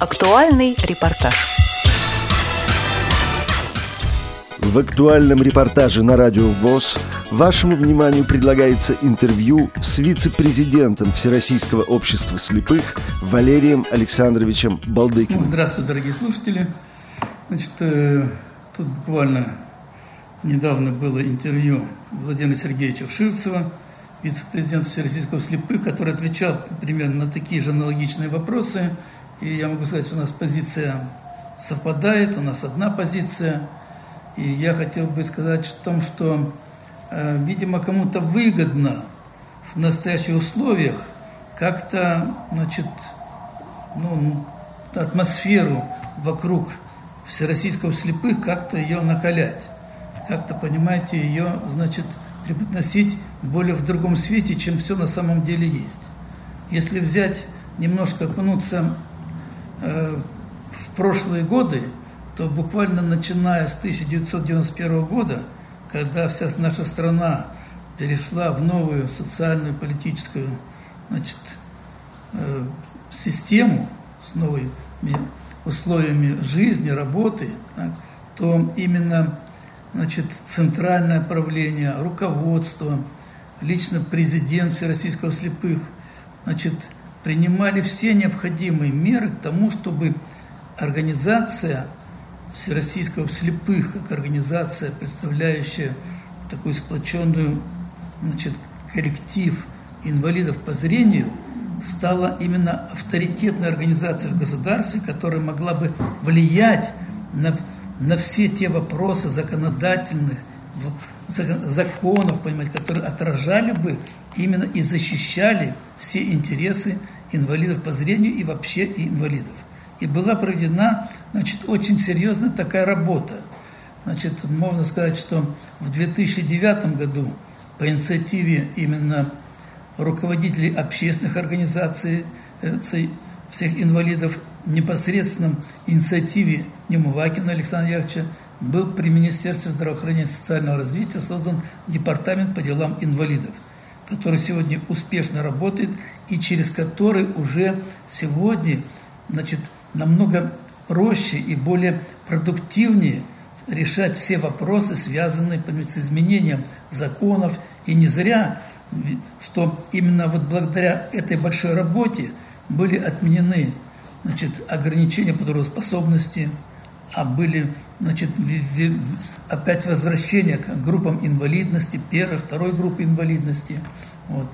Актуальный репортаж. В актуальном репортаже на радио ВОЗ вашему вниманию предлагается интервью с вице-президентом Всероссийского общества слепых Валерием Александровичем Балдыкиным. Здравствуйте, дорогие слушатели. Значит, э, тут буквально недавно было интервью Владимира Сергеевича Вшивцева, вице-президента Всероссийского слепых, который отвечал примерно на такие же аналогичные вопросы. И я могу сказать, что у нас позиция совпадает, у нас одна позиция. И я хотел бы сказать о том, что, э, видимо, кому-то выгодно в настоящих условиях как-то, значит, ну, атмосферу вокруг всероссийского слепых как-то ее накалять. Как-то, понимаете, ее, значит, преподносить более в другом свете, чем все на самом деле есть. Если взять, немножко окунуться в прошлые годы, то буквально начиная с 1991 года, когда вся наша страна перешла в новую социальную политическую значит, э, систему с новыми условиями жизни, работы, так, то именно значит, центральное правление, руководство, лично президент Всероссийского слепых, значит, принимали все необходимые меры к тому, чтобы организация Всероссийского слепых, как организация, представляющая такую сплоченную значит, коллектив инвалидов по зрению, стала именно авторитетной организацией в государстве, которая могла бы влиять на на все те вопросы законодательных, законов, понимаете, которые отражали бы именно и защищали все интересы инвалидов по зрению и вообще инвалидов. И была проведена, значит, очень серьезная такая работа. Значит, можно сказать, что в 2009 году по инициативе именно руководителей общественных организаций э, всех инвалидов непосредственном инициативе Немувакина Александра Яковлевича был при Министерстве здравоохранения и социального развития создан департамент по делам инвалидов, который сегодня успешно работает и через который уже сегодня значит, намного проще и более продуктивнее решать все вопросы, связанные с изменением законов. И не зря, что именно вот благодаря этой большой работе были отменены значит, ограничения по трудоспособности, а были значит, опять возвращение к группам инвалидности, первой, второй группы инвалидности. Вот.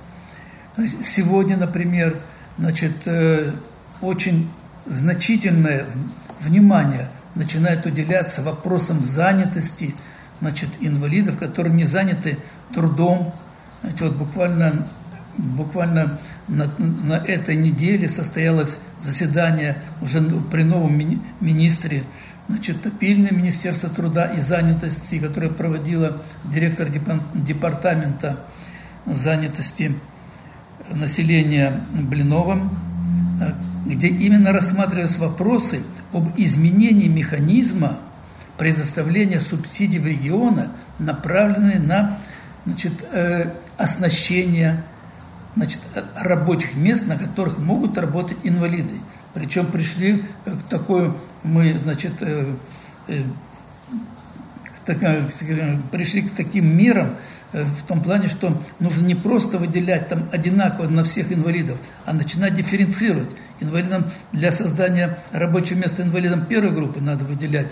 Сегодня, например, значит, э, очень значительное внимание начинает уделяться вопросам занятости значит, инвалидов, которые не заняты трудом. Знаете, вот буквально буквально на, на этой неделе состоялось заседание уже при новом мини, министре, значит, топильное Министерство труда и занятости, которое проводила директор департамента занятости населения Блиновым, где именно рассматривались вопросы об изменении механизма предоставления субсидий в региона, направленные на значит, э, оснащение значит, рабочих мест, на которых могут работать инвалиды. Причем пришли к такой, мы, значит, э, э, так, пришли к таким мерам, э, в том плане, что нужно не просто выделять там одинаково на всех инвалидов, а начинать дифференцировать. Инвалидам для создания рабочего места инвалидам первой группы надо выделять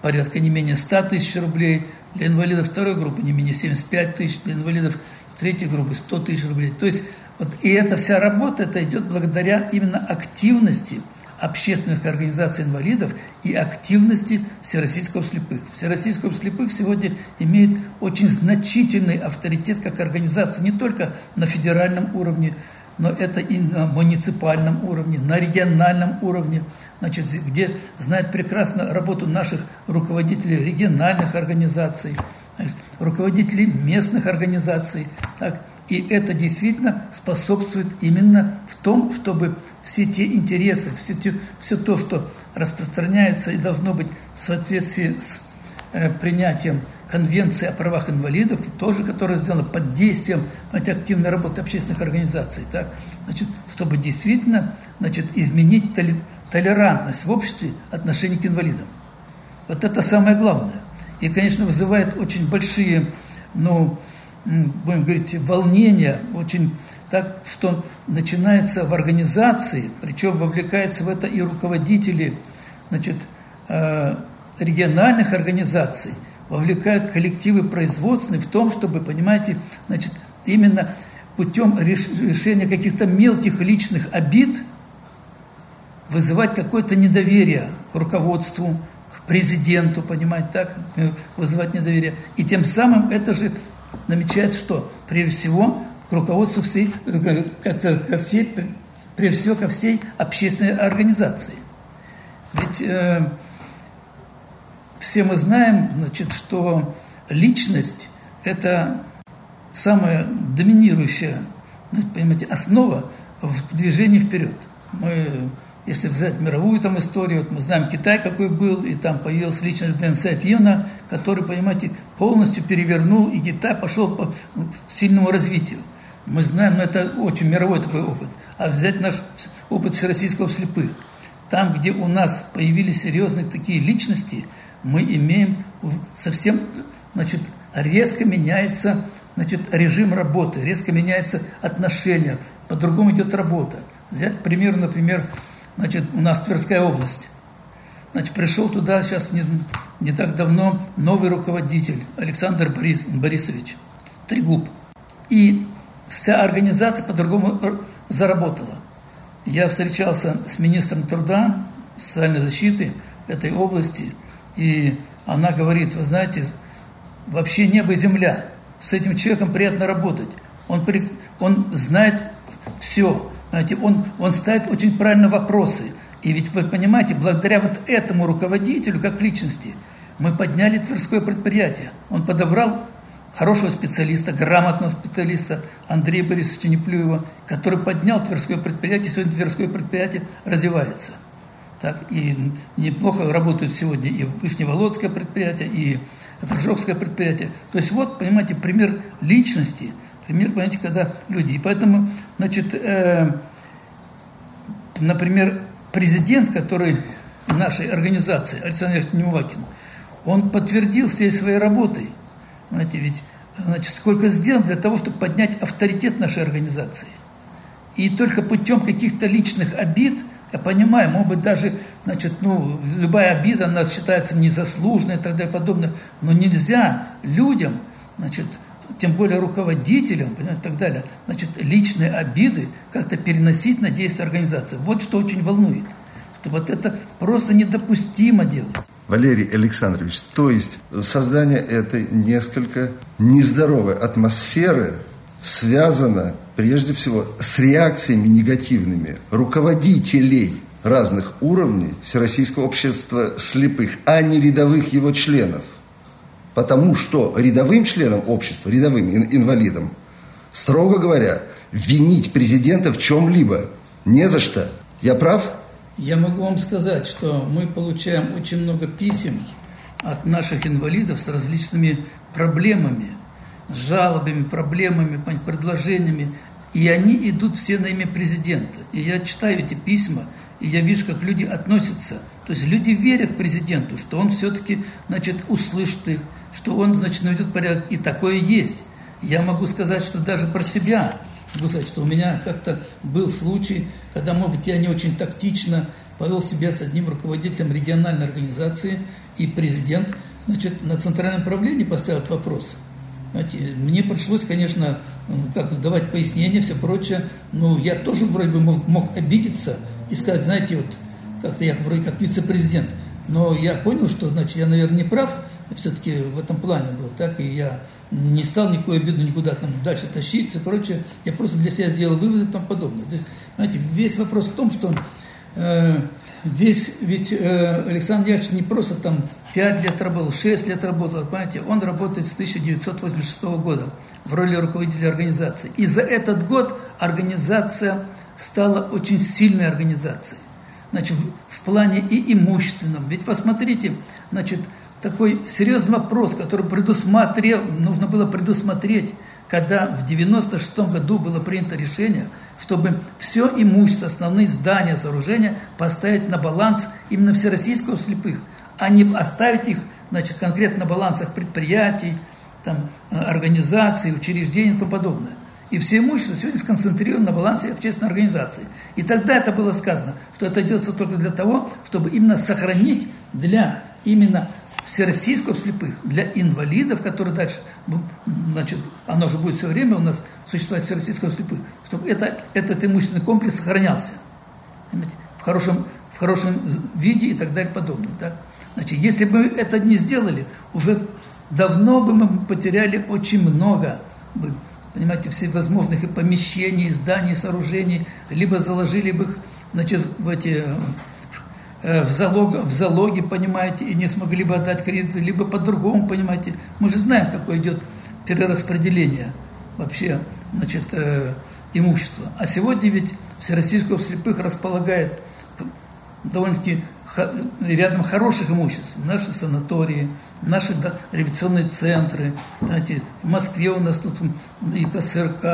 порядка не менее 100 тысяч рублей, для инвалидов второй группы не менее 75 тысяч, для инвалидов третьей группы 100 тысяч рублей. То есть вот и эта вся работа, это идет благодаря именно активности общественных организаций инвалидов и активности Всероссийского слепых. Всероссийского слепых сегодня имеет очень значительный авторитет как организация не только на федеральном уровне, но это и на муниципальном уровне, на региональном уровне, значит, где знает прекрасно работу наших руководителей региональных организаций, руководителей местных организаций. Так, и это действительно способствует именно в том, чтобы все те интересы, все, те, все то, что распространяется и должно быть в соответствии с э, принятием Конвенции о правах инвалидов, тоже которая сделана под действием знаете, активной работы общественных организаций, так, значит, чтобы действительно значит, изменить толерантность в обществе отношений к инвалидам. Вот это самое главное. И, конечно, вызывает очень большие, ну, будем говорить, волнения, очень так, что начинается в организации, причем вовлекаются в это и руководители, значит, э, региональных организаций, вовлекают коллективы производственные в том, чтобы, понимаете, значит, именно путем решения каких-то мелких личных обид вызывать какое-то недоверие к руководству, к президенту, понимаете, так, э, вызывать недоверие. И тем самым это же намечает что? Прежде всего, к руководству всей, ко, ко всей, прежде всего, ко всей общественной организации. Ведь э, все мы знаем, значит, что личность – это самая доминирующая, понимаете, основа в движении вперед. Мы, если взять мировую там историю, вот мы знаем Китай какой был, и там появилась личность Дэн Сяопьена, который, понимаете, полностью перевернул, и Китай пошел по сильному развитию. Мы знаем, но это очень мировой такой опыт. А взять наш опыт всероссийского слепых. Там, где у нас появились серьезные такие личности, мы имеем совсем, значит, резко меняется значит, режим работы, резко меняется отношение, по-другому идет работа. Взять пример, например, значит, у нас Тверская область. Значит, пришел туда сейчас не, не так давно новый руководитель Александр Борис, Борисович Трегуб. И вся организация по-другому заработала. Я встречался с министром труда, социальной защиты этой области, и она говорит, вы знаете, вообще небо и земля – с этим человеком приятно работать. Он, он знает все. Знаете, он, он ставит очень правильно вопросы. И ведь вы понимаете, благодаря вот этому руководителю, как личности, мы подняли Тверское предприятие. Он подобрал хорошего специалиста, грамотного специалиста Андрея Борисовича Неплюева, который поднял Тверское предприятие, сегодня Тверское предприятие развивается. Так, и неплохо работают сегодня и Вышневолодское предприятие, и это Ржевское предприятие. То есть вот, понимаете, пример личности, пример, понимаете, когда люди. И поэтому, значит, э, например, президент, который нашей организации, Александр Немывакин, он подтвердил всей своей работой, знаете, ведь, значит, сколько сделан для того, чтобы поднять авторитет нашей организации. И только путем каких-то личных обид – я понимаю, может быть, даже, значит, ну, любая обида нас считается незаслуженной и так далее и подобное, но нельзя людям, значит, тем более руководителям, и так далее, значит, личные обиды как-то переносить на действия организации. Вот что очень волнует, что вот это просто недопустимо делать. Валерий Александрович, то есть создание этой несколько нездоровой атмосферы связано прежде всего с реакциями негативными руководителей разных уровней Всероссийского общества слепых, а не рядовых его членов. Потому что рядовым членам общества, рядовым инвалидам, строго говоря, винить президента в чем-либо не за что. Я прав? Я могу вам сказать, что мы получаем очень много писем от наших инвалидов с различными проблемами – жалобами, проблемами, предложениями, и они идут все на имя президента. И я читаю эти письма, и я вижу, как люди относятся. То есть люди верят президенту, что он все-таки, значит, услышит их, что он, значит, наведет порядок. И такое есть. Я могу сказать, что даже про себя, могу сказать, что у меня как-то был случай, когда, может быть, я не очень тактично повел себя с одним руководителем региональной организации, и президент, значит, на центральном правлении поставил вопрос – знаете, мне пришлось, конечно, как давать пояснения, все прочее. Но я тоже вроде бы мог, мог обидеться и сказать, знаете, вот как-то я вроде как вице-президент. Но я понял, что, значит, я, наверное, не прав, все-таки в этом плане был, так, и я не стал никакую обиду никуда там дальше тащить и прочее. Я просто для себя сделал выводы и тому подобное. То есть, знаете, весь вопрос в том, что э, весь, ведь э, Александр Яковлевич не просто там 5 лет работал, 6 лет работал, понимаете, он работает с 1986 года в роли руководителя организации. И за этот год организация стала очень сильной организацией. Значит, в, в плане и имущественном. Ведь посмотрите, значит, такой серьезный вопрос, который предусмотрел, нужно было предусмотреть, когда в 96 году было принято решение, чтобы все имущество, основные здания, сооружения поставить на баланс именно всероссийского слепых, а не оставить их значит, конкретно на балансах предприятий, там, организаций, учреждений и тому подобное. И все имущество сегодня сконцентрировано на балансе общественной организации. И тогда это было сказано, что это делается только для того, чтобы именно сохранить для именно всероссийского слепых, для инвалидов, которые дальше, значит, оно же будет все время у нас существовать всероссийского слепых, чтобы это, этот имущественный комплекс сохранялся в хорошем, в хорошем виде и так далее и подобное. Да? Значит, если бы это не сделали, уже давно бы мы потеряли очень много бы понимаете, всевозможных и помещений, зданий, сооружений, либо заложили бы их, значит, в эти в, залог, в залоги, понимаете, и не смогли бы отдать кредиты, либо по-другому, понимаете. Мы же знаем, какое идет перераспределение вообще, значит, э, имущества. А сегодня ведь Всероссийского слепых располагает довольно-таки рядом хороших имуществ. Наши санатории, наши да, революционные центры. Знаете, в Москве у нас тут и КСРК,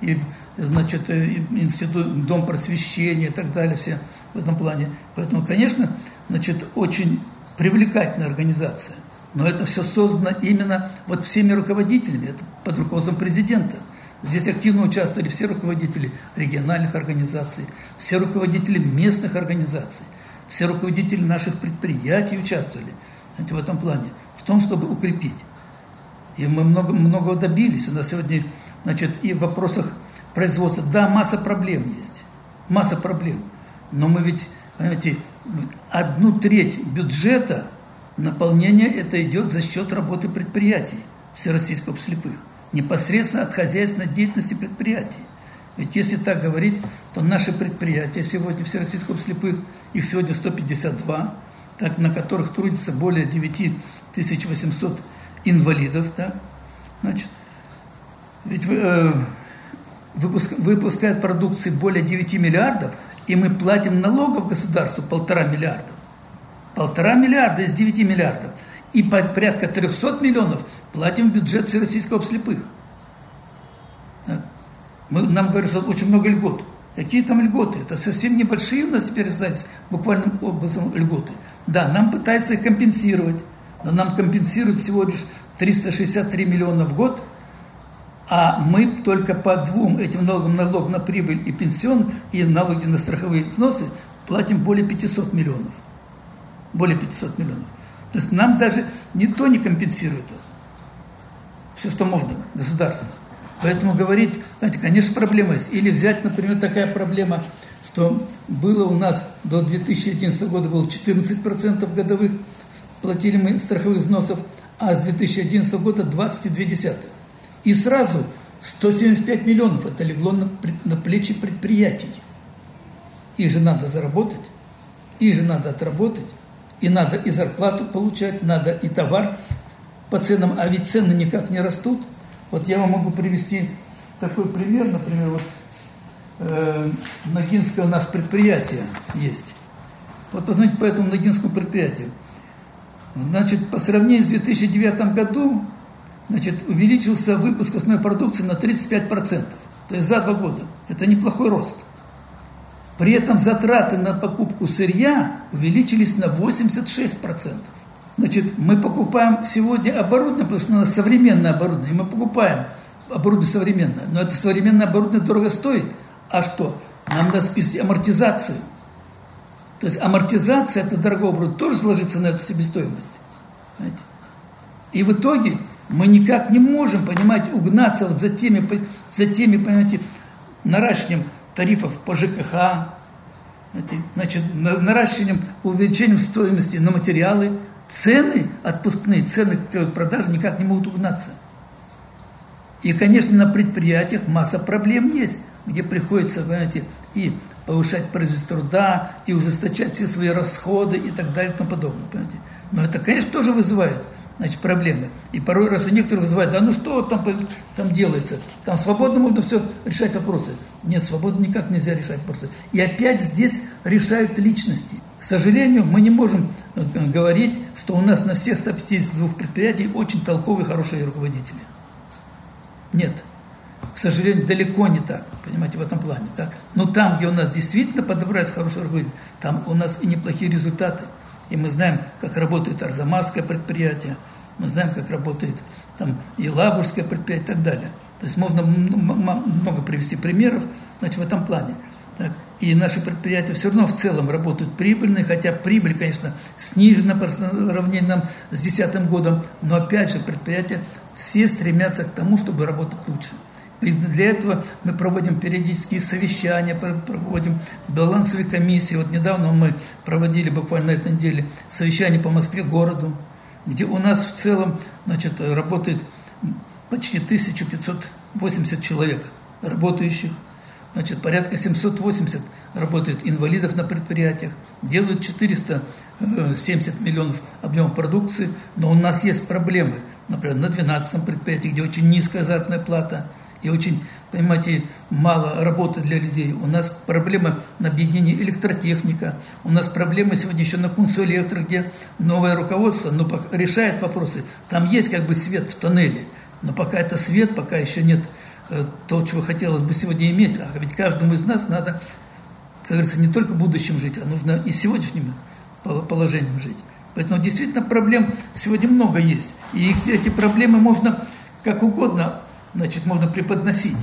и, и значит, и институт, дом просвещения и так далее, все в этом плане. Поэтому, конечно, значит, очень привлекательная организация. Но это все создано именно вот всеми руководителями, это под руководством президента. Здесь активно участвовали все руководители региональных организаций, все руководители местных организаций, все руководители наших предприятий участвовали знаете, в этом плане, в том, чтобы укрепить. И мы много, многого добились. У нас сегодня, значит, и в вопросах производства, да, масса проблем есть, масса проблем. Но мы ведь, понимаете, одну треть бюджета наполнения это идет за счет работы предприятий Всероссийского слепых, непосредственно от хозяйственной деятельности предприятий. Ведь если так говорить, то наши предприятия сегодня Всероссийского слепых, их сегодня 152, так, на которых трудится более 9800 инвалидов, так, значит, ведь э, выпуск, выпускает продукции более 9 миллиардов, и мы платим налогов государству полтора миллиарда. Полтора миллиарда из 9 миллиардов. И порядка 300 миллионов платим в бюджет Всероссийского слепых. Мы, нам говорят, что очень много льгот. Какие там льготы? Это совсем небольшие у нас теперь остались буквальным образом льготы. Да, нам пытаются их компенсировать, но нам компенсируют всего лишь 363 миллиона в год, а мы только по двум этим налогам, налог на прибыль и пенсион, и налоги на страховые взносы платим более 500 миллионов. Более 500 миллионов. То есть нам даже никто не компенсирует это. Все, что можно, государство. Поэтому говорить, знаете, конечно, проблема есть. Или взять, например, такая проблема, что было у нас до 2011 года было 14% годовых платили мы страховых взносов, а с 2011 года 22,2. И сразу 175 миллионов это легло на, на плечи предприятий. Их же надо заработать, их же надо отработать, и надо и зарплату получать, надо и товар по ценам, а ведь цены никак не растут – вот я вам могу привести такой пример, например, вот э, Ногинское у нас предприятие есть. Вот посмотрите по этому Ногинскому предприятию. Значит, по сравнению с 2009 году, значит, увеличился выпуск основной продукции на 35%. То есть за два года. Это неплохой рост. При этом затраты на покупку сырья увеличились на 86%. Значит, мы покупаем сегодня оборудование, потому что у нас современное оборудование, и мы покупаем оборудование современное. Но это современное оборудование дорого стоит. А что? Нам надо списать амортизацию. То есть амортизация это дорогого оборудования тоже ложится на эту себестоимость. Знаете? И в итоге мы никак не можем, понимаете, угнаться вот за теми, за теми понимаете, наращиванием тарифов по ЖКХ, значит, наращиванием, увеличением стоимости на материалы, цены отпускные, цены продажи никак не могут угнаться. И, конечно, на предприятиях масса проблем есть, где приходится, понимаете, и повышать производство труда, и ужесточать все свои расходы и так далее и тому подобное. Понимаете? Но это, конечно, тоже вызывает значит, проблемы. И порой раз у некоторых вызывает, да ну что там, там делается? Там свободно можно все решать вопросы. Нет, свободно никак нельзя решать вопросы. И опять здесь решают личности. К сожалению, мы не можем э, говорить, что у нас на всех 152 предприятиях очень толковые, хорошие руководители. Нет. к сожалению, далеко не так, понимаете, в этом плане. Так? Но там, где у нас действительно подобрались хорошие руководители, там у нас и неплохие результаты. И мы знаем, как работает Арзамасское предприятие, мы знаем, как работает там и Лабужское предприятие и так далее. То есть можно много привести примеров значит, в этом плане. Так? И наши предприятия все равно в целом работают прибыльно, хотя прибыль, конечно, снижена по сравнению с 2010 годом, но опять же предприятия все стремятся к тому, чтобы работать лучше. И для этого мы проводим периодические совещания, проводим балансовые комиссии. Вот недавно мы проводили буквально на этой неделе совещание по Москве городу, где у нас в целом значит, работает почти 1580 человек работающих. Значит, порядка 780 работает инвалидов на предприятиях, делают 470 миллионов объемов продукции, но у нас есть проблемы. Например, на 12 предприятии, где очень низкая заработная плата – и очень, понимаете, мало работы для людей. У нас проблема на объединении электротехника, у нас проблема сегодня еще на Кунсуэлектро, где новое руководство но решает вопросы. Там есть как бы свет в тоннеле, но пока это свет, пока еще нет э, то, чего хотелось бы сегодня иметь. А ведь каждому из нас надо, как говорится, не только будущем жить, а нужно и сегодняшним положением жить. Поэтому действительно проблем сегодня много есть. И эти проблемы можно как угодно значит, можно преподносить.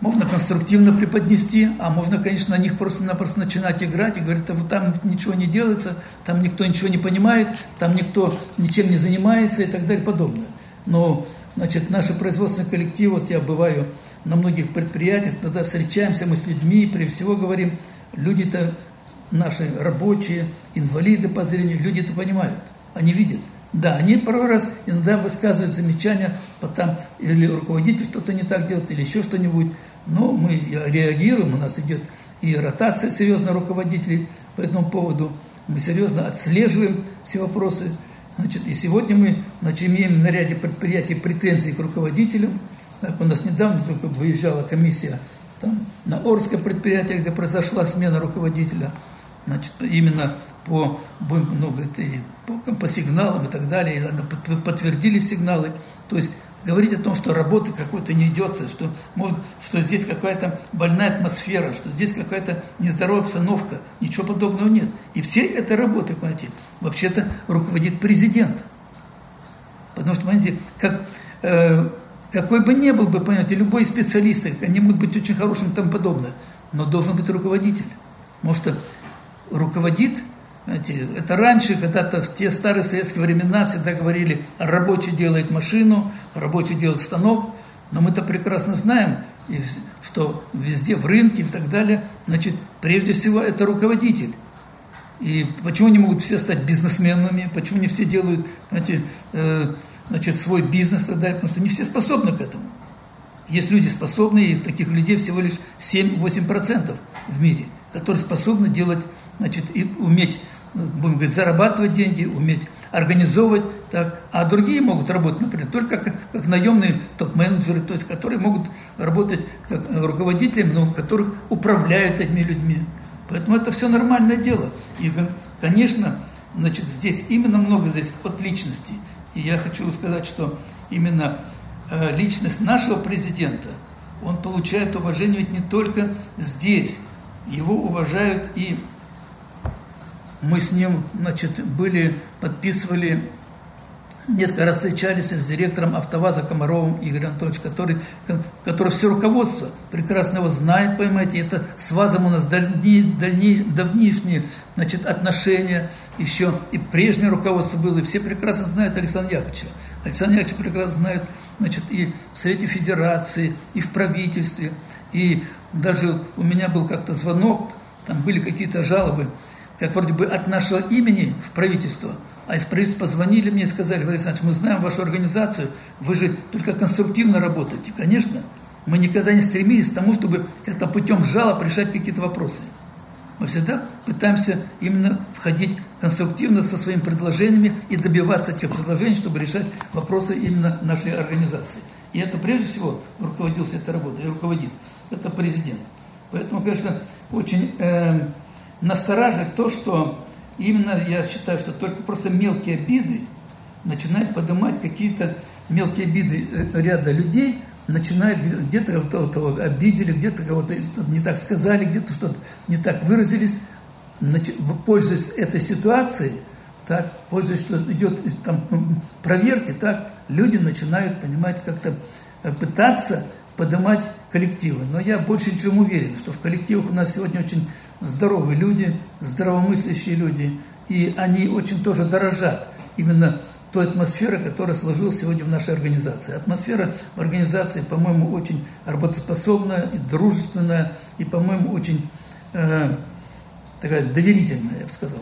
Можно конструктивно преподнести, а можно, конечно, на них просто-напросто начинать играть и говорить, вот там ничего не делается, там никто ничего не понимает, там никто ничем не занимается и так далее и подобное. Но, значит, наши производственные коллективы, вот я бываю на многих предприятиях, тогда встречаемся мы с людьми, при всего говорим, люди-то наши рабочие, инвалиды по зрению, люди-то понимают, они видят – да, они порой раз иногда высказывают замечания, потом или руководитель что-то не так делает, или еще что-нибудь. Но мы реагируем, у нас идет и ротация серьезно руководителей по этому поводу. Мы серьезно отслеживаем все вопросы. Значит, и сегодня мы значит, имеем на ряде предприятий претензии к руководителям. Так, у нас недавно только выезжала комиссия там, на Орское предприятие, где произошла смена руководителя. Значит, именно по, ну, по, по сигналам и так далее, и подтвердили сигналы. То есть говорить о том, что работы какой-то не идется, что, может, что здесь какая-то больная атмосфера, что здесь какая-то нездоровая обстановка, ничего подобного нет. И все этой работы, понимаете, вообще-то руководит президент. Потому что, понимаете, как, э, какой бы ни был бы, понимаете, любой специалист, они могут быть очень хорошими и тому подобное, но должен быть руководитель. Потому что руководит знаете, это раньше, когда-то в те старые советские времена всегда говорили, рабочий делает машину, рабочий делает станок, но мы-то прекрасно знаем, что везде в рынке и так далее, значит, прежде всего это руководитель. И почему не могут все стать бизнесменами, почему не все делают, знаете, э, значит, свой бизнес и так далее, потому что не все способны к этому. Есть люди способные, и таких людей всего лишь 7-8% в мире, которые способны делать, значит, и уметь будем говорить, зарабатывать деньги, уметь организовывать, так, а другие могут работать, например, только как, как наемные топ-менеджеры, то есть которые могут работать как руководителями, но которых управляют этими людьми. Поэтому это все нормальное дело. И, конечно, значит, здесь именно много здесь от личности. И я хочу сказать, что именно э, личность нашего президента, он получает уважение ведь не только здесь, его уважают и мы с ним, значит, были, подписывали, несколько раз встречались с директором АвтоВАЗа Комаровым Игорем Анатольевичем, который, который все руководство прекрасно его знает, понимаете, это с ВАЗом у нас дальние, дальние, давнишние значит, отношения, еще. И прежнее руководство было, и все прекрасно знают Александра Яковлевича. Александр Яковлевич прекрасно знает, значит, и в Совете Федерации, и в правительстве, и даже у меня был как-то звонок, там были какие-то жалобы, как вроде бы от нашего имени в правительство, а из правительства позвонили мне и сказали, Валерий Александрович, мы знаем вашу организацию, вы же только конструктивно работаете. Конечно, мы никогда не стремились к тому, чтобы как-то путем жалоб решать какие-то вопросы. Мы всегда пытаемся именно входить конструктивно со своими предложениями и добиваться тех предложений, чтобы решать вопросы именно нашей организации. И это прежде всего руководился этой работой и руководит. Это президент. Поэтому, конечно, очень э, настораживает то, что именно я считаю, что только просто мелкие обиды начинают поднимать какие-то мелкие обиды э, ряда людей, начинает где-то кого-то обидели, где-то кого-то не так сказали, где-то что-то не так выразились, пользуясь этой ситуацией, так, пользуясь, что идет там проверки, так, люди начинают, понимать, как-то э, пытаться поднимать коллективы. Но я больше чем уверен, что в коллективах у нас сегодня очень здоровые люди, здравомыслящие люди, и они очень тоже дорожат именно той атмосферы, которая сложилась сегодня в нашей организации. Атмосфера в организации, по-моему, очень работоспособная, и дружественная, и, по-моему, очень э, такая доверительная, я бы сказал.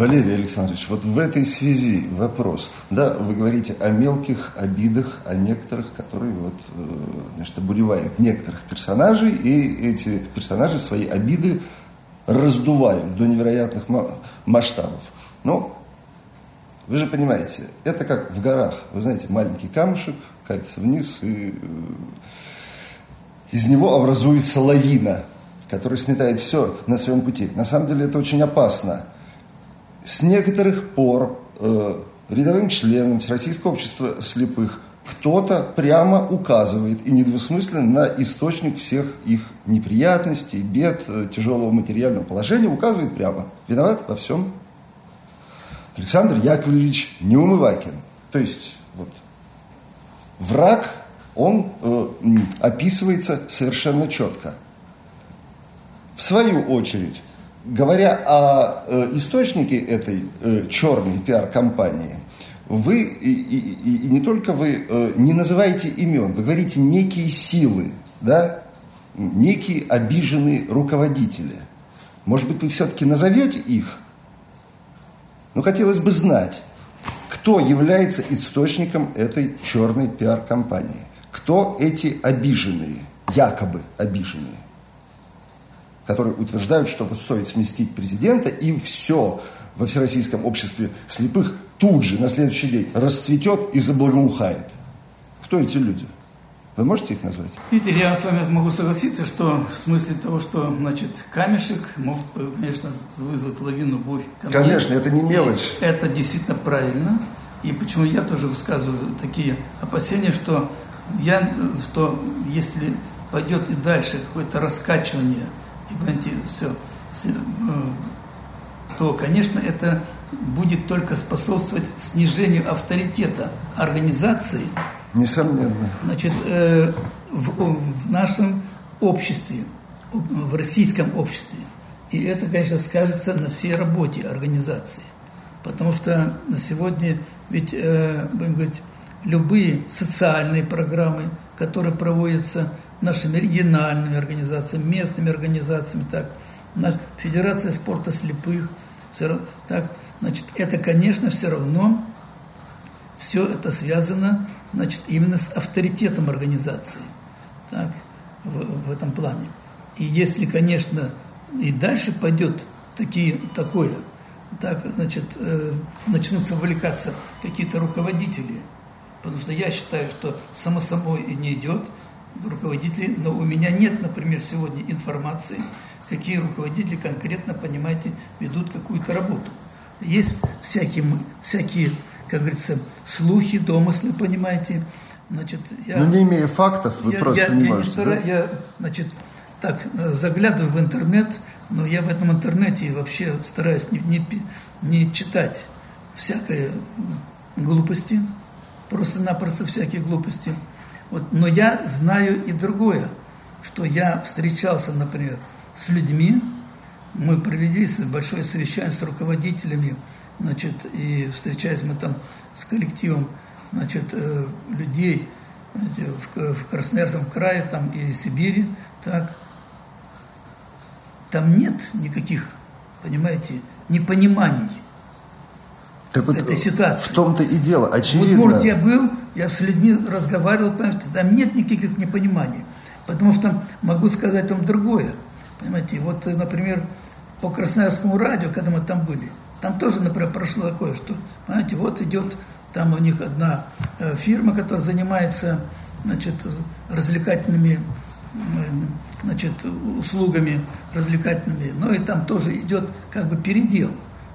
Валерий Александрович, вот в этой связи вопрос. Да, вы говорите о мелких обидах, о некоторых, которые вот, э, значит, обуревают некоторых персонажей, и эти персонажи свои обиды раздувают до невероятных масштабов. Но вы же понимаете, это как в горах. Вы знаете, маленький камушек катится вниз, и э, из него образуется лавина, которая сметает все на своем пути. На самом деле это очень опасно – с некоторых пор э, рядовым членам Всероссийского общества слепых кто-то прямо указывает и недвусмысленно на источник всех их неприятностей, бед, э, тяжелого материального положения, указывает прямо. Виноват во всем Александр Яковлевич Неумывакин. То есть вот, враг, он э, описывается совершенно четко. В свою очередь, Говоря о э, источнике этой э, черной пиар-компании, вы, и, и, и не только вы, э, не называете имен, вы говорите некие силы, да, некие обиженные руководители. Может быть, вы все-таки назовете их? Но хотелось бы знать, кто является источником этой черной пиар-компании? Кто эти обиженные, якобы обиженные? Которые утверждают, что стоит сместить президента, и все во Всероссийском обществе слепых тут же, на следующий день, расцветет и заблагоухает. Кто эти люди? Вы можете их назвать? Видите, я с вами могу согласиться, что в смысле того, что, значит, камешек может, конечно, вызвать лавину бурь. Камней. Конечно, это не мелочь. И это действительно правильно. И почему я тоже высказываю такие опасения, что я, что если пойдет и дальше какое-то раскачивание все, то, конечно, это будет только способствовать снижению авторитета организации. Несомненно. Значит, э, в, в нашем обществе, в российском обществе. И это, конечно, скажется на всей работе организации. Потому что на сегодня ведь, э, будем говорить, любые социальные программы, которые проводятся нашими региональными организациями, местными организациями, так, Федерация спорта слепых, все, так, значит, это, конечно, все равно все это связано, значит, именно с авторитетом организации, так, в, в этом плане. И если, конечно, и дальше пойдет такие, такое, так, значит, э, начнут вовлекаться какие-то руководители, потому что я считаю, что само собой не идет – руководителей, но у меня нет, например, сегодня информации, какие руководители конкретно, понимаете, ведут какую-то работу. Есть всякие, всякие, как говорится, слухи, домыслы, понимаете. Значит, я, но не имея фактов, вы я, просто я, не я можете, не стараюсь, да? Я, значит, так, э, заглядываю в интернет, но я в этом интернете вообще стараюсь не, не, не читать всякой глупости, просто-напросто всякие глупости. Вот, но я знаю и другое, что я встречался, например, с людьми, мы провели большое совещание с руководителями, значит, и встречаясь мы там с коллективом, значит, э, людей в, в Красноярском крае там и Сибири, так, там нет никаких, понимаете, непониманий так вот, этой ситуации. В том-то и дело, очевидно. Вот, может, я был, я с людьми разговаривал, понимаете, там нет никаких непониманий. Потому что могу сказать вам другое. Понимаете, вот, например, по Красноярскому радио, когда мы там были, там тоже, например, прошло такое, что, понимаете, вот идет там у них одна э, фирма, которая занимается, значит, развлекательными, э, значит, услугами развлекательными, но и там тоже идет как бы передел.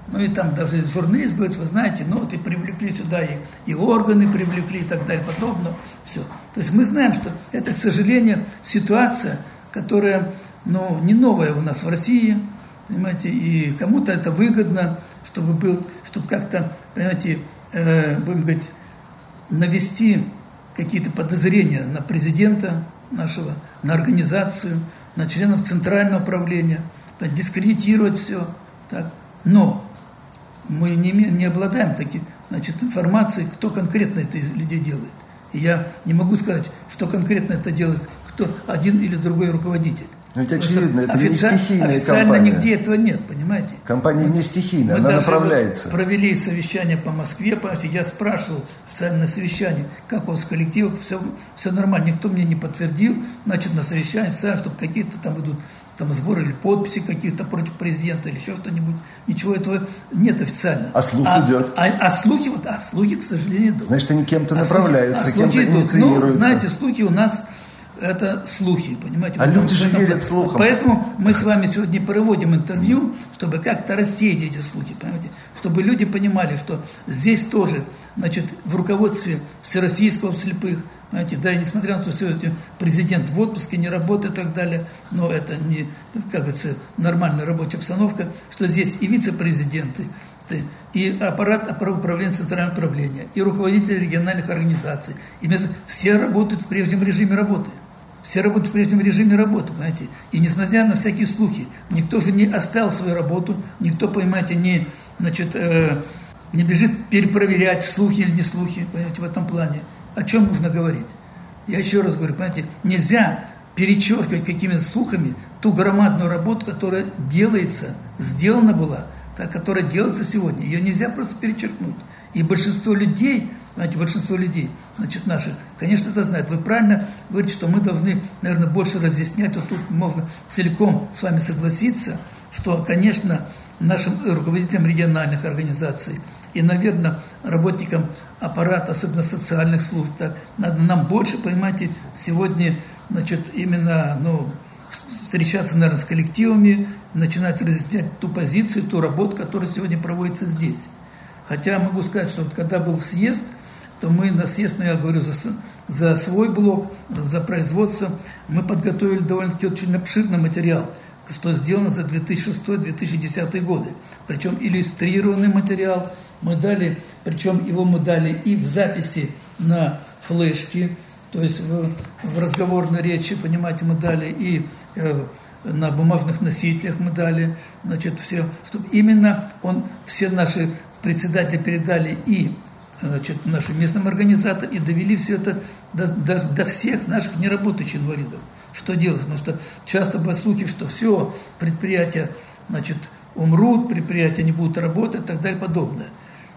Ну и там даже журналист говорит, вы знаете, ну вот и привлекли сюда и, и органы привлекли и так далее, подобное. Все. То есть мы знаем, что это, к сожалению, ситуация, которая ну, не новая у нас в России, понимаете, и кому-то это выгодно, чтобы был, чтобы как-то, понимаете, э, будем говорить, навести какие-то подозрения на президента нашего, на организацию, на членов центрального управления, так, дискредитировать все. Так. Но мы не, не обладаем таким, значит, информацией, кто конкретно это из людей делает. И я не могу сказать, что конкретно это делает кто один или другой руководитель. Но ведь очевидно, это офици... не стихийная официально компания. нигде этого нет, понимаете? Компания не стихийная, Мы она направляется. Вот провели совещание по Москве, понимаете, я спрашивал официально на совещании, как у вас коллектив, все, все нормально, никто мне не подтвердил, значит, на совещании официально, чтобы какие-то там идут там сборы или подписи каких-то против президента или еще что-нибудь. Ничего этого нет официально. А слух а, идет? А, а слухи, вот, а слухи, к сожалению, идут. Значит, они кем-то А направляются, а слухи кем-то. Ну, инициируются. знаете, слухи у нас это слухи, понимаете? А люди же верят слухам. Поэтому мы с вами сегодня проводим интервью, чтобы как-то рассеять эти слухи, понимаете? Чтобы люди понимали, что здесь тоже, значит, в руководстве Всероссийского слепых, знаете, да, и несмотря на то, что сегодня президент в отпуске, не работает и так далее, но это не, как говорится, нормальная рабочая обстановка, что здесь и вице-президенты, ты- и аппарат управления центрального управления, и руководители региональных организаций, и мест- все работают в прежнем режиме работы. Все работают в прежнем режиме работы, понимаете. И несмотря на всякие слухи, никто же не оставил свою работу, никто, понимаете, не, значит, э, не бежит перепроверять, слухи или не слухи, понимаете, в этом плане. О чем нужно говорить? Я еще раз говорю, понимаете, нельзя перечеркивать какими-то слухами ту громадную работу, которая делается, сделана была, та, которая делается сегодня. Ее нельзя просто перечеркнуть. И большинство людей, знаете, большинство людей, значит, наши, конечно, это знают. Вы правильно говорите, что мы должны, наверное, больше разъяснять. Вот тут можно целиком с вами согласиться, что, конечно, нашим руководителям региональных организаций и, наверное, работникам аппарата, особенно социальных служб, так, надо нам больше, понимаете, сегодня, значит, именно, ну, встречаться, наверное, с коллективами, начинать разъяснять ту позицию, ту работу, которая сегодня проводится здесь. Хотя могу сказать, что вот когда был съезд, то мы на съезд, ну я говорю за, за свой блок, за производство, мы подготовили довольно-таки очень обширный материал, что сделано за 2006-2010 годы. Причем иллюстрированный материал мы дали, причем его мы дали и в записи на флешке, то есть в, в разговорной речи, понимаете, мы дали и э, на бумажных носителях мы дали, значит, все, чтобы именно он, все наши председатели передали и значит, нашим местным организаторам и довели все это до, до, до всех наших неработающих инвалидов. Что делать? Потому что часто бывают слухи, что все, предприятия, значит, умрут, предприятия не будут работать и так далее подобное.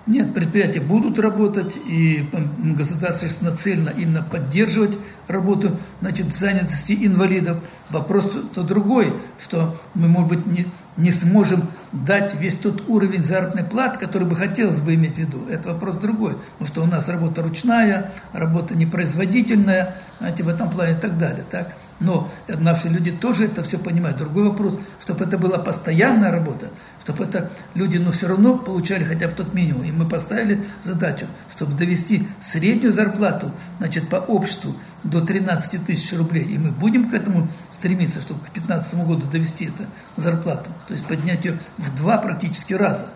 Нет, предприятия будут работать, и государство нацелено именно поддерживать работу значит, занятости инвалидов. Вопрос то другой, что мы, может быть, не, не сможем дать весь тот уровень заработной платы, который бы хотелось бы иметь в виду. Это вопрос другой, потому что у нас работа ручная, работа непроизводительная, знаете, в этом плане и так далее. Так? Но наши люди тоже это все понимают. Другой вопрос, чтобы это была постоянная работа, чтобы это люди, ну, все равно получали хотя бы тот минимум. И мы поставили задачу, чтобы довести среднюю зарплату, значит, по обществу до 13 тысяч рублей. И мы будем к этому стремиться, чтобы к 2015 году довести эту зарплату. То есть поднять ее в два практически раза.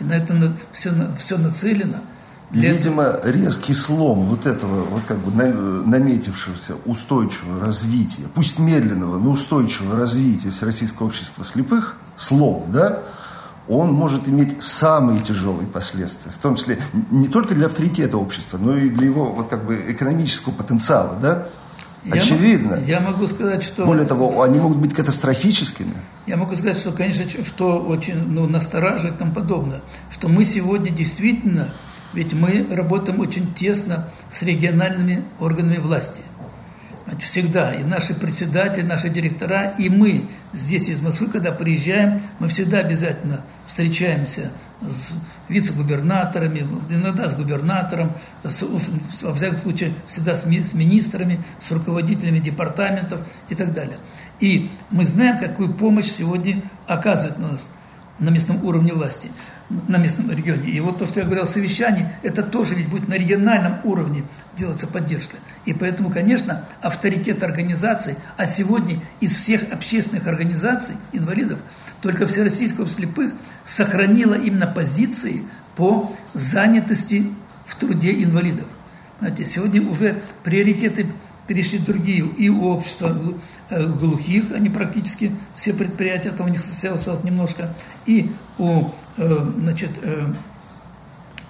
И на это все, все нацелено. Этого- Видимо, резкий слом вот этого вот как бы на- наметившегося устойчивого развития, пусть медленного, но устойчивого развития Всероссийского общества слепых, слом, да, он может иметь самые тяжелые последствия, в том числе не только для авторитета общества, но и для его вот как бы экономического потенциала, да? Я Очевидно. мо- Я могу сказать, что... Более того, они могут быть катастрофическими. Я могу сказать, что, конечно, что очень ну, настораживает и тому подобное, что мы сегодня действительно, ведь мы работаем очень тесно с региональными органами власти. Всегда. И наши председатели, наши директора, и мы здесь из Москвы, когда приезжаем, мы всегда обязательно встречаемся с вице-губернаторами, иногда с губернатором, с- во всяком случае всегда с, ми- с министрами, с руководителями департаментов и так далее. И мы знаем, какую помощь сегодня оказывает на нас на местном уровне власти, на местном регионе. И вот то, что я говорил о совещании, это тоже ведь будет на региональном уровне делаться поддержка. И поэтому, конечно, авторитет организаций, а сегодня из всех общественных организаций инвалидов, только Всероссийского слепых сохранила именно позиции по занятости в труде инвалидов. Знаете, сегодня уже приоритеты перешли другие. И у общества глухих, они практически все предприятия, там у них осталось немножко, и у э, значит, э,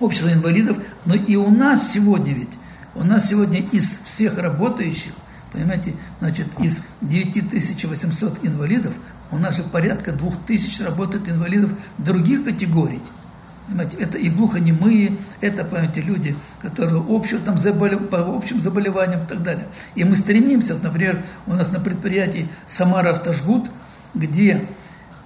общества инвалидов, но и у нас сегодня ведь, у нас сегодня из всех работающих, понимаете, значит, из 9800 инвалидов, у нас же порядка 2000 работает инвалидов других категорий. Понимаете, это и глухонемые, это, понимаете, люди, которые общего, там, заболев, по общим заболеваниям и так далее. И мы стремимся, вот, например, у нас на предприятии Самара Автожгут, где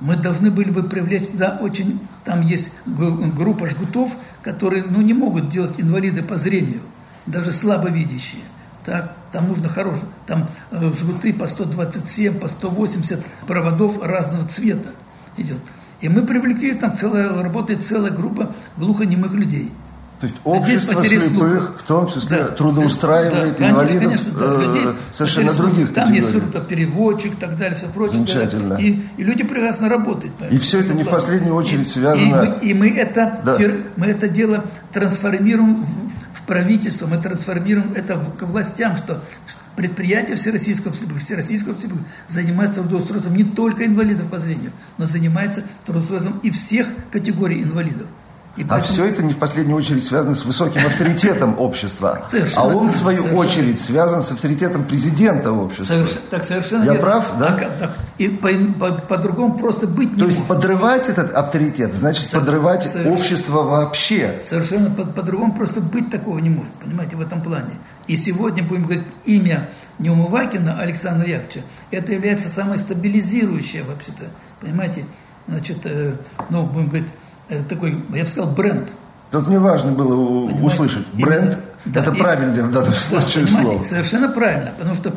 мы должны были бы привлечь туда очень, там есть группа жгутов, которые, ну, не могут делать инвалиды по зрению, даже слабовидящие. Так, там нужно хороший, там э, жгуты по 127, по 180 проводов разного цвета идет. И мы привлекли, там целая, работает целая группа глухонемых людей. То есть общество слепых, в том числе, да, трудоустраивает да, инвалидов конечно, да, э, людей, совершенно других Там категорий. есть там, переводчик и так далее, все прочее. Замечательно. И, и люди прекрасно работают. И все это не в последнюю очередь и, связано... И, и, мы, это, да. мы это дело трансформируем в правительство, мы трансформируем это к властям, что предприятия Всероссийского Всероссийского занимается трудоустройством не только инвалидов по зрению, но занимается трудоустройством и всех категорий инвалидов. И а все это не в последнюю очередь связано с высоким авторитетом общества. Совершенно, а он, в свою совершенно. очередь, связан с авторитетом президента общества. Соверш... Так совершенно Я верно. прав, да? Так, так. И по-другому по, по просто быть не То есть подрывать этот авторитет, значит Со... подрывать совершенно. общество вообще. Совершенно по-другому по просто быть такого не может, понимаете, в этом плане. И сегодня, будем говорить, имя Неумывакина Александра Яковлевича, это является самое стабилизирующее вообще-то, понимаете, значит, э, ну, будем говорить, Э, такой, я бы сказал, бренд. Тут мне важно было понимаете? услышать. Бренд да, это и, правильное в данном случае да, слово. Совершенно правильно, потому что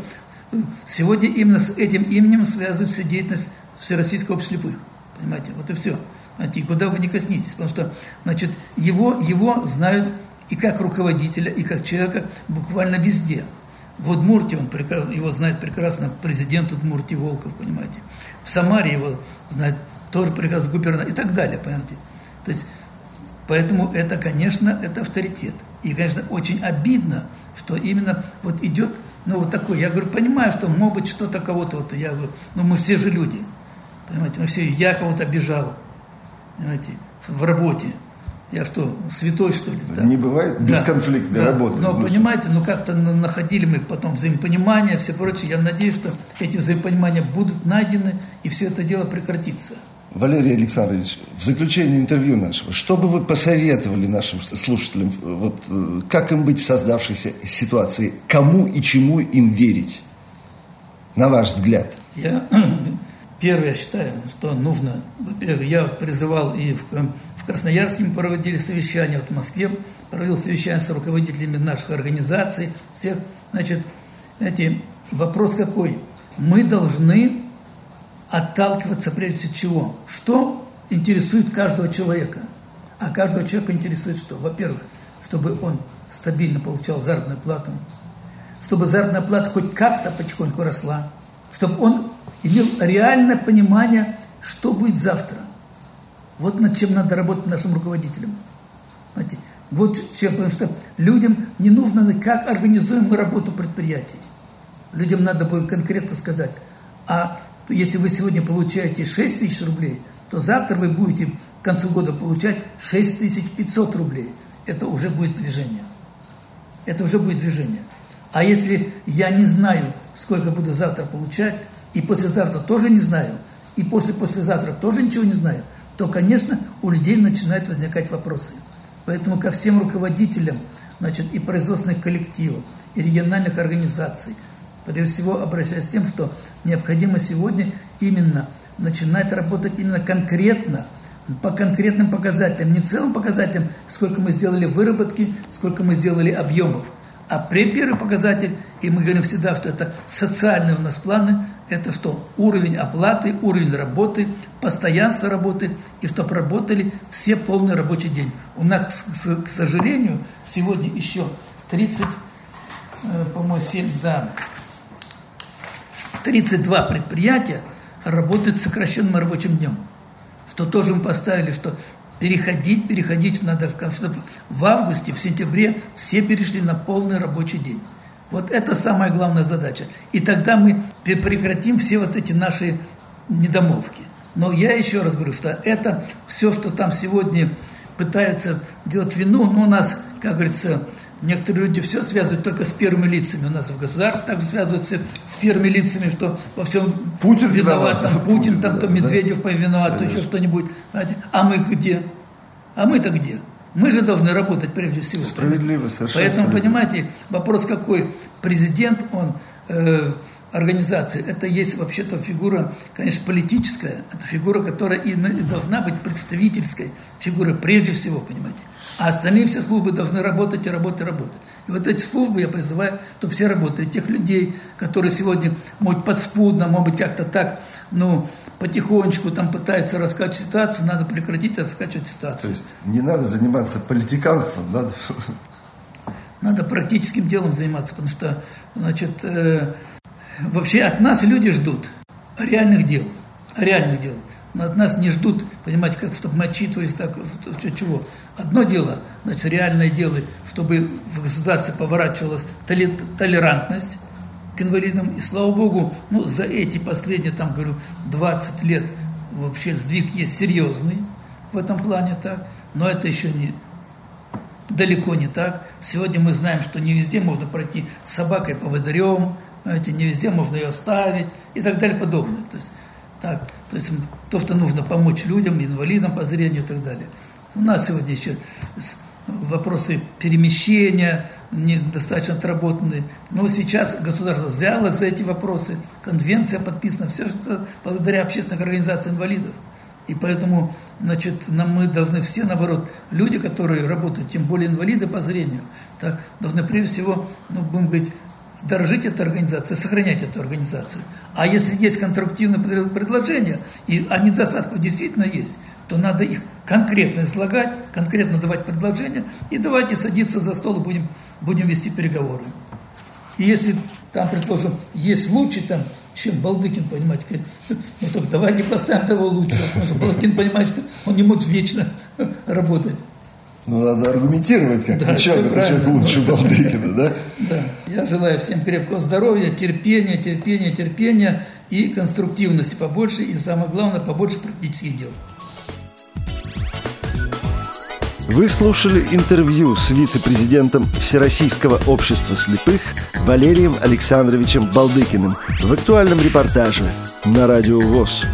э, сегодня именно с этим именем связывают всю деятельность Всероссийского общества слепых. Понимаете, вот и все. И куда вы не коснитесь, потому что, значит, его, его знают и как руководителя, и как человека буквально везде. В Удмуртии он его знает прекрасно президент Удмуртии Волков, понимаете. В Самаре его знает тоже прекрасно губернатор и так далее, понимаете. То есть, поэтому это, конечно, это авторитет. И, конечно, очень обидно, что именно вот идет, ну, вот такой, я говорю, понимаю, что, может быть, что-то кого-то, вот, я говорю, ну, мы все же люди, понимаете, мы все, я кого-то обижал, понимаете, в работе. Я что, святой, что ли? Да? Не бывает бесконфликтной да, работы. Но, понимаете, ну как-то находили мы потом взаимопонимание, все прочее. Я надеюсь, что эти взаимопонимания будут найдены, и все это дело прекратится. Валерий Александрович, в заключение интервью нашего, что бы вы посоветовали нашим слушателям, вот, э, как им быть в создавшейся ситуации, кому и чему им верить, на ваш взгляд? Я, первое, считаю, что нужно, во-первых, я призывал и в Красноярске мы проводили совещание, вот в Москве проводил совещание с руководителями наших организаций, всех, значит, знаете, вопрос какой? Мы должны отталкиваться прежде всего чего? Что интересует каждого человека? А каждого человека интересует что? Во-первых, чтобы он стабильно получал заработную плату, чтобы заработная плата хоть как-то потихоньку росла, чтобы он имел реальное понимание, что будет завтра. Вот над чем надо работать нашим руководителям. Знаете, вот чем, потому что людям не нужно, как организуем мы работу предприятий. Людям надо будет конкретно сказать, а если вы сегодня получаете 6 тысяч рублей, то завтра вы будете к концу года получать 6500 рублей. Это уже будет движение. Это уже будет движение. А если я не знаю, сколько буду завтра получать, и послезавтра тоже не знаю, и после-послезавтра тоже ничего не знаю, то, конечно, у людей начинают возникать вопросы. Поэтому ко всем руководителям значит, и производственных коллективов, и региональных организаций – Прежде всего обращаясь с тем, что необходимо сегодня именно начинать работать именно конкретно, по конкретным показателям, не в целом показателям, сколько мы сделали выработки, сколько мы сделали объемов, а при первый показатель, и мы говорим всегда, что это социальные у нас планы, это что? Уровень оплаты, уровень работы, постоянство работы, и чтобы работали все полный рабочий день. У нас, к сожалению, сегодня еще 30, э, по-моему, 7, да, 32 предприятия работают сокращенным рабочим днем. Что тоже мы поставили, что переходить, переходить надо, чтобы в августе, в сентябре все перешли на полный рабочий день. Вот это самая главная задача. И тогда мы прекратим все вот эти наши недомовки. Но я еще раз говорю, что это все, что там сегодня пытаются делать вину, но ну, у нас, как говорится, Некоторые люди все связывают только с первыми лицами. У нас в государстве так связываются с первыми лицами, что во всем Путин виноват, там Путин, там то Медведев да? виноват, то еще что-нибудь. А мы где? А мы-то где? Мы же должны работать прежде всего. Справедливо, совершенно Поэтому, справедливо. понимаете, вопрос какой? Президент, он э, организации, это есть вообще-то фигура, конечно, политическая, это фигура, которая и должна быть представительской фигурой прежде всего, понимаете. А остальные все службы должны работать и работать и работать. И вот эти службы я призываю, чтобы все работали. Тех людей, которые сегодня, может, подспудно, может быть, как-то так, ну, потихонечку там пытаются раскачивать ситуацию, надо прекратить раскачивать ситуацию. То есть не надо заниматься политиканством, надо... Надо практическим делом заниматься, потому что, значит, э, вообще от нас люди ждут реальных дел, реальных дел. Но от нас не ждут, понимаете, как, чтобы мы отчитывались так, чего. Одно дело, значит, реальное дело, чтобы в государстве поворачивалась толерантность к инвалидам. И слава богу, ну, за эти последние, там, говорю, 20 лет вообще сдвиг есть серьезный в этом плане так. Но это еще не далеко не так. Сегодня мы знаем, что не везде можно пройти с собакой по водорем, знаете, не везде можно ее оставить и так далее подобное. То есть, так, то есть то, что нужно помочь людям, инвалидам по зрению и так далее. У нас сегодня еще вопросы перемещения недостаточно отработаны. Но сейчас государство взяло за эти вопросы, конвенция подписана, все что благодаря общественных организациям инвалидов. И поэтому, значит, нам мы должны все, наоборот, люди, которые работают, тем более инвалиды по зрению, так, должны прежде всего, ну, будем говорить, дорожить этой организацией, сохранять эту организацию. А если есть конструктивные предложения, и они недостатки действительно есть, то надо их конкретно излагать, конкретно давать предложения, и давайте садиться за стол и будем, будем вести переговоры. И если там, предположим, есть лучше там, чем Балдыкин, понимаете, ну так давайте поставим того лучшего, потому что Балдыкин понимает, что он не может вечно работать. Ну, надо аргументировать как да, человек, человек лучше Балдыкина, да? Да. Я желаю всем крепкого здоровья, терпения, терпения, терпения и конструктивности побольше, и самое главное, побольше практических дел. Вы слушали интервью с вице-президентом Всероссийского общества слепых Валерием Александровичем Балдыкиным в актуальном репортаже на Радио ВОЗ.